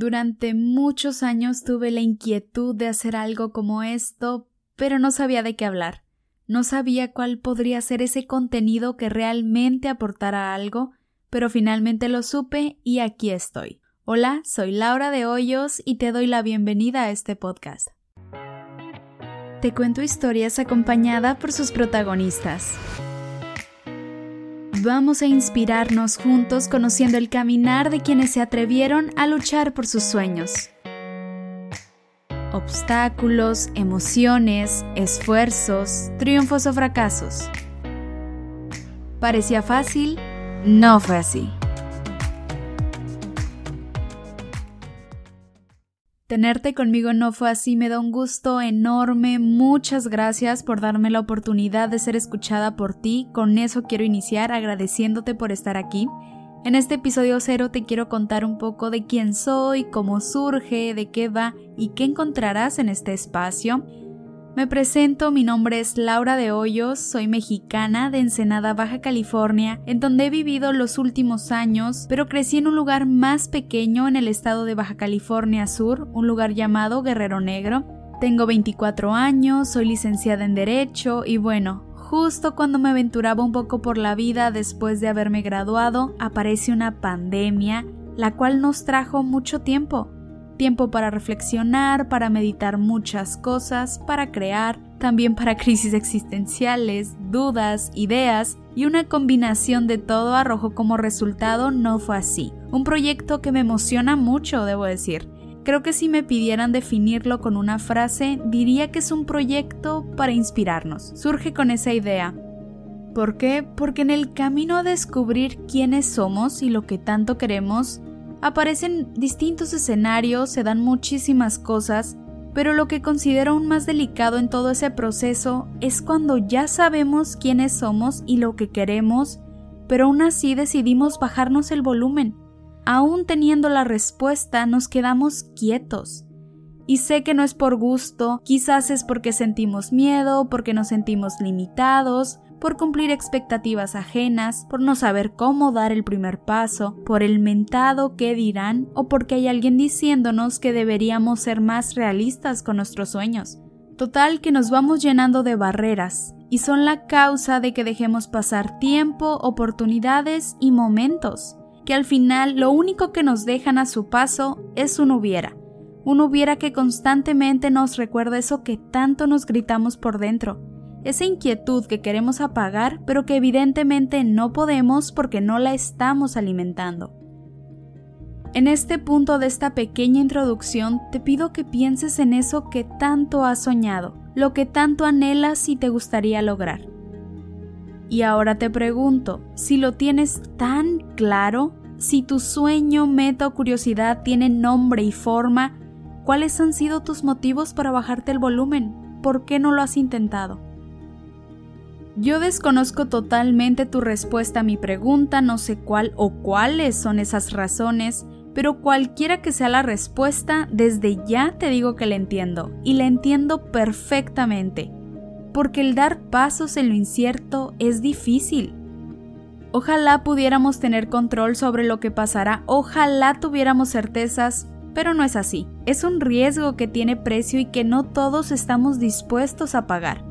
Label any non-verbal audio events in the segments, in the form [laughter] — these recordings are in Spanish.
Durante muchos años tuve la inquietud de hacer algo como esto, pero no sabía de qué hablar. No sabía cuál podría ser ese contenido que realmente aportara algo, pero finalmente lo supe y aquí estoy. Hola, soy Laura de Hoyos y te doy la bienvenida a este podcast. Te cuento historias acompañada por sus protagonistas. Vamos a inspirarnos juntos conociendo el caminar de quienes se atrevieron a luchar por sus sueños. Obstáculos, emociones, esfuerzos, triunfos o fracasos. ¿Parecía fácil? No fue así. Tenerte conmigo no fue así, me da un gusto enorme. Muchas gracias por darme la oportunidad de ser escuchada por ti. Con eso quiero iniciar agradeciéndote por estar aquí. En este episodio cero te quiero contar un poco de quién soy, cómo surge, de qué va y qué encontrarás en este espacio. Me presento, mi nombre es Laura de Hoyos, soy mexicana de Ensenada, Baja California, en donde he vivido los últimos años, pero crecí en un lugar más pequeño en el estado de Baja California Sur, un lugar llamado Guerrero Negro. Tengo 24 años, soy licenciada en Derecho y bueno, justo cuando me aventuraba un poco por la vida después de haberme graduado, aparece una pandemia, la cual nos trajo mucho tiempo tiempo para reflexionar, para meditar muchas cosas, para crear, también para [laughs] crisis existenciales, dudas, ideas, y una combinación de todo arrojó como resultado no fue así. Un proyecto que me emociona mucho, debo decir. Creo que si me pidieran definirlo con una frase, diría que es un proyecto para inspirarnos. Surge con esa idea. ¿Por qué? Porque en el camino a descubrir quiénes somos y lo que tanto queremos, Aparecen distintos escenarios, se dan muchísimas cosas, pero lo que considero aún más delicado en todo ese proceso es cuando ya sabemos quiénes somos y lo que queremos, pero aún así decidimos bajarnos el volumen. Aún teniendo la respuesta, nos quedamos quietos. Y sé que no es por gusto, quizás es porque sentimos miedo, porque nos sentimos limitados, por cumplir expectativas ajenas, por no saber cómo dar el primer paso, por el mentado que dirán o porque hay alguien diciéndonos que deberíamos ser más realistas con nuestros sueños. Total que nos vamos llenando de barreras y son la causa de que dejemos pasar tiempo, oportunidades y momentos, que al final lo único que nos dejan a su paso es un hubiera, un hubiera que constantemente nos recuerda eso que tanto nos gritamos por dentro, esa inquietud que queremos apagar, pero que evidentemente no podemos porque no la estamos alimentando. En este punto de esta pequeña introducción te pido que pienses en eso que tanto has soñado, lo que tanto anhelas y te gustaría lograr. Y ahora te pregunto, si lo tienes tan claro, si tu sueño, meta o curiosidad tienen nombre y forma, ¿cuáles han sido tus motivos para bajarte el volumen? ¿Por qué no lo has intentado? Yo desconozco totalmente tu respuesta a mi pregunta, no sé cuál o cuáles son esas razones, pero cualquiera que sea la respuesta, desde ya te digo que la entiendo, y la entiendo perfectamente, porque el dar pasos en lo incierto es difícil. Ojalá pudiéramos tener control sobre lo que pasará, ojalá tuviéramos certezas, pero no es así. Es un riesgo que tiene precio y que no todos estamos dispuestos a pagar.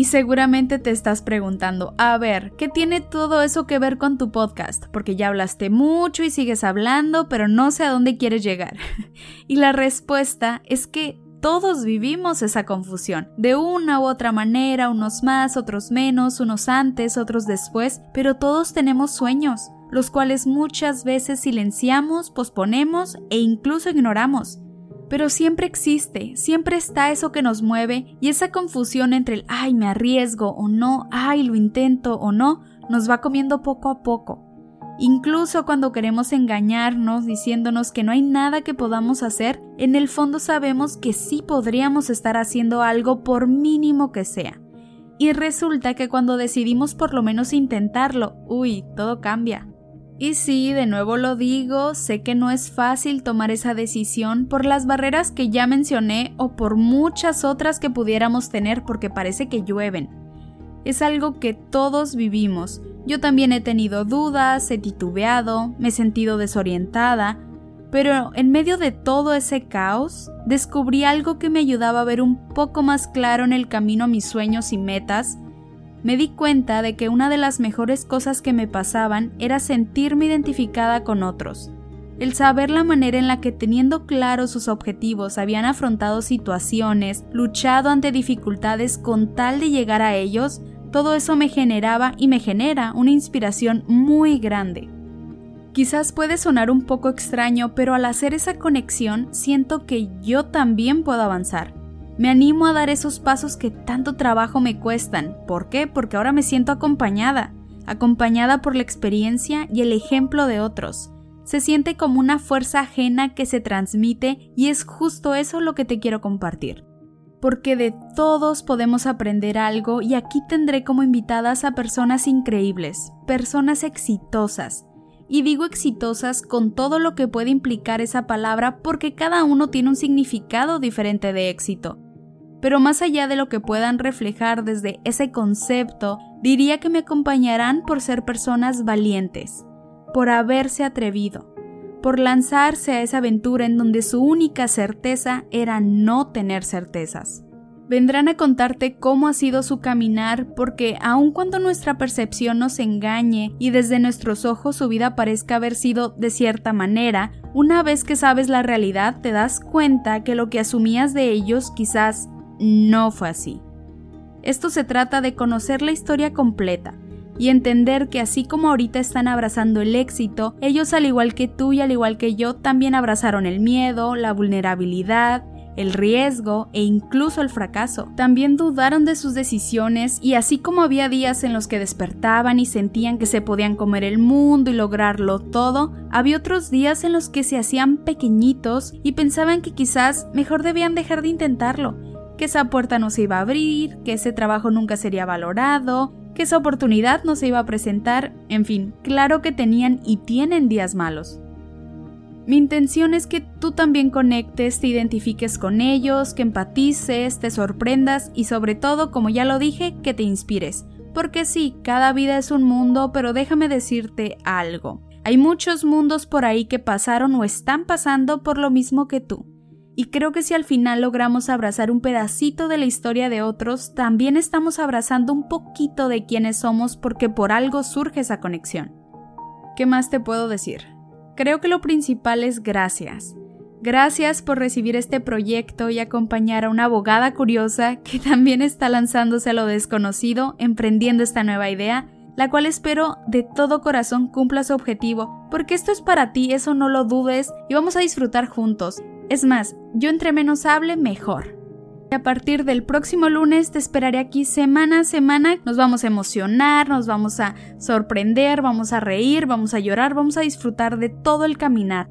Y seguramente te estás preguntando, a ver, ¿qué tiene todo eso que ver con tu podcast? Porque ya hablaste mucho y sigues hablando, pero no sé a dónde quieres llegar. [laughs] y la respuesta es que todos vivimos esa confusión, de una u otra manera, unos más, otros menos, unos antes, otros después, pero todos tenemos sueños, los cuales muchas veces silenciamos, posponemos e incluso ignoramos. Pero siempre existe, siempre está eso que nos mueve y esa confusión entre el ay, me arriesgo o no, ay, lo intento o no, nos va comiendo poco a poco. Incluso cuando queremos engañarnos diciéndonos que no hay nada que podamos hacer, en el fondo sabemos que sí podríamos estar haciendo algo por mínimo que sea. Y resulta que cuando decidimos por lo menos intentarlo, uy, todo cambia. Y sí, de nuevo lo digo, sé que no es fácil tomar esa decisión por las barreras que ya mencioné o por muchas otras que pudiéramos tener porque parece que llueven. Es algo que todos vivimos. Yo también he tenido dudas, he titubeado, me he sentido desorientada, Pero en medio de todo ese caos, descubrí algo que me ayudaba a ver un poco más claro en el camino a mis sueños y metas. Me di cuenta de que una de las mejores cosas que me pasaban era sentirme identificada con otros. El saber la manera en la que teniendo claros sus objetivos habían afrontado situaciones, luchado ante dificultades con tal de llegar a ellos, todo eso me generaba y me genera una inspiración muy grande. Quizás puede sonar un poco extraño, pero al hacer esa conexión siento que yo también puedo avanzar. Me animo a dar esos pasos que tanto trabajo me cuestan. ¿Por qué? Porque ahora me siento acompañada, acompañada por la experiencia y el ejemplo de otros. Se siente como una fuerza ajena que se transmite y es justo eso lo que te quiero compartir. Porque de todos podemos aprender algo y aquí tendré como invitadas a personas increíbles, personas exitosas, y digo exitosas con todo lo que puede implicar esa palabra porque cada uno tiene un significado diferente de éxito. Pero más allá de lo que puedan reflejar desde ese concepto, diría que me acompañarán por ser personas valientes, por haberse atrevido, por lanzarse a esa aventura en donde su única certeza era no tener certezas. Vendrán a contarte cómo ha sido su caminar porque aun cuando nuestra percepción nos engañe y desde nuestros ojos su vida parezca haber sido de cierta manera, una vez que sabes la realidad te das cuenta que lo que asumías de ellos quizás no fue así. Esto se trata de conocer la historia completa y entender que así como ahorita están abrazando el éxito, ellos al igual que tú y al igual que yo también abrazaron el miedo, la vulnerabilidad, el riesgo e incluso el fracaso. También dudaron de sus decisiones y así como había días en los que despertaban y sentían que se podían comer el mundo y lograrlo todo, había otros días en los que se hacían pequeñitos y pensaban que quizás mejor debían dejar de intentarlo, que esa puerta no se iba a abrir, que ese trabajo nunca sería valorado, que esa oportunidad no se iba a presentar, en fin, claro que tenían y tienen días malos. Mi intención es que tú también conectes, te identifiques con ellos, que empatices, te sorprendas y sobre todo, como ya lo dije, que te inspires. Porque sí, cada vida es un mundo, pero déjame decirte algo. Hay muchos mundos por ahí que pasaron o están pasando por lo mismo que tú. Y creo que si al final logramos abrazar un pedacito de la historia de otros, también estamos abrazando un poquito de quienes somos porque por algo surge esa conexión. ¿Qué más te puedo decir? Creo que lo principal es gracias. Gracias por recibir este proyecto y acompañar a una abogada curiosa que [laughs] también está lanzándose a lo desconocido, emprendiendo esta nueva idea, la cual espero de todo corazón cumpla su objetivo, porque esto es para ti, eso no lo dudes, y vamos a disfrutar juntos. Es más, yo entre menos hable, mejor. A partir del próximo lunes te esperaré aquí semana a semana. Nos vamos a emocionar, nos vamos a sorprender, vamos a reír, vamos a llorar, vamos a disfrutar de todo el caminar.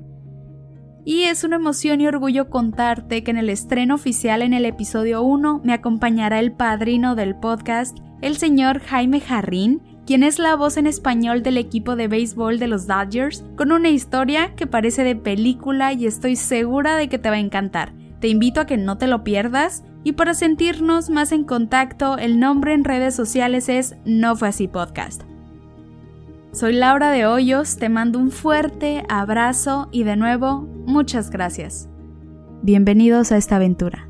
Y es una emoción y orgullo contarte que en el estreno oficial en el episodio 1 me acompañará el padrino del podcast, el señor Jaime Jarrín, quien es la voz en español del equipo de béisbol de los Dodgers, con una historia que parece de película y estoy segura de que te va a encantar. Te invito a que no te lo pierdas y para sentirnos más en contacto, el nombre en redes sociales es No Fue Así Podcast. Soy Laura de Hoyos, te mando un fuerte abrazo y de nuevo, muchas gracias. Bienvenidos a esta aventura.